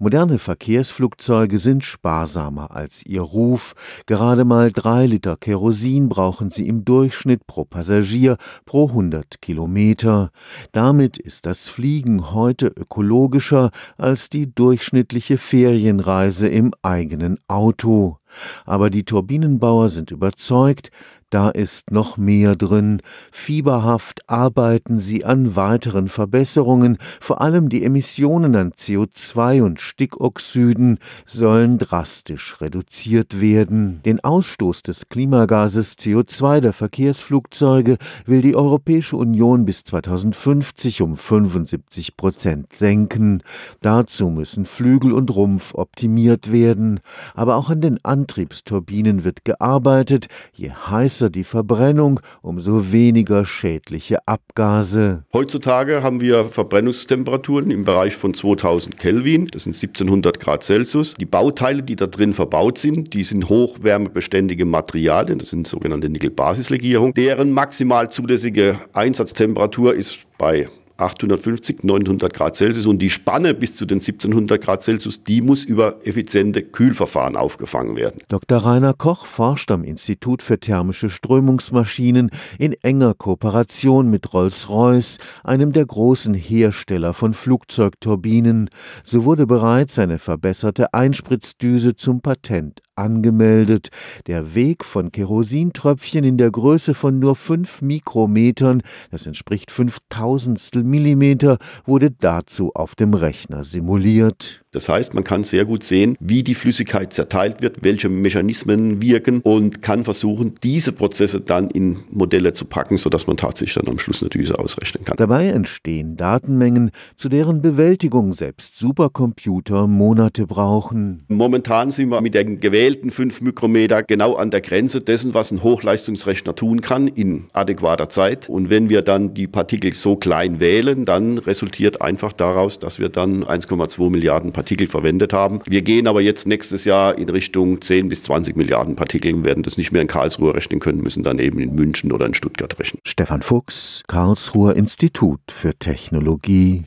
Moderne Verkehrsflugzeuge sind sparsamer als ihr Ruf. Gerade mal drei Liter Kerosin brauchen sie im Durchschnitt pro Passagier pro 100 Kilometer. Damit ist das Fliegen heute ökologischer als die durchschnittliche Ferienreise im eigenen Auto. Aber die Turbinenbauer sind überzeugt, da ist noch mehr drin. Fieberhaft arbeiten sie an weiteren Verbesserungen. Vor allem die Emissionen an CO2 und Stickoxiden sollen drastisch reduziert werden. Den Ausstoß des Klimagases CO2 der Verkehrsflugzeuge will die Europäische Union bis 2050 um 75 Prozent senken. Dazu müssen Flügel und Rumpf optimiert werden. Aber auch an den Antriebsturbinen wird gearbeitet. Je heißer die Verbrennung, umso weniger schädliche Abgase. Heutzutage haben wir Verbrennungstemperaturen im Bereich von 2000 Kelvin, das sind 1700 Grad Celsius. Die Bauteile, die da drin verbaut sind, die sind hochwärmebeständige Materialien, das sind sogenannte Nickelbasislegierungen. Deren maximal zulässige Einsatztemperatur ist bei 850, 900 Grad Celsius und die Spanne bis zu den 1700 Grad Celsius, die muss über effiziente Kühlverfahren aufgefangen werden. Dr. Rainer Koch forscht am Institut für thermische Strömungsmaschinen in enger Kooperation mit Rolls-Royce, einem der großen Hersteller von Flugzeugturbinen. So wurde bereits eine verbesserte Einspritzdüse zum Patent angemeldet. Der Weg von Kerosintröpfchen in der Größe von nur fünf Mikrometern, das entspricht fünftausendstel Millimeter, wurde dazu auf dem Rechner simuliert. Das heißt, man kann sehr gut sehen, wie die Flüssigkeit zerteilt wird, welche Mechanismen wirken und kann versuchen, diese Prozesse dann in Modelle zu packen, sodass man tatsächlich dann am Schluss eine Düse ausrechnen kann. Dabei entstehen Datenmengen, zu deren Bewältigung selbst Supercomputer Monate brauchen. Momentan sind wir mit den gewählten 5 Mikrometer genau an der Grenze dessen, was ein Hochleistungsrechner tun kann in adäquater Zeit. Und wenn wir dann die Partikel so klein wählen, dann resultiert einfach daraus, dass wir dann 1,2 Milliarden Partikel verwendet haben. Wir gehen aber jetzt nächstes Jahr in Richtung 10 bis 20 Milliarden Partikel und werden das nicht mehr in Karlsruhe rechnen können, müssen dann eben in München oder in Stuttgart rechnen. Stefan Fuchs, Karlsruher Institut für Technologie.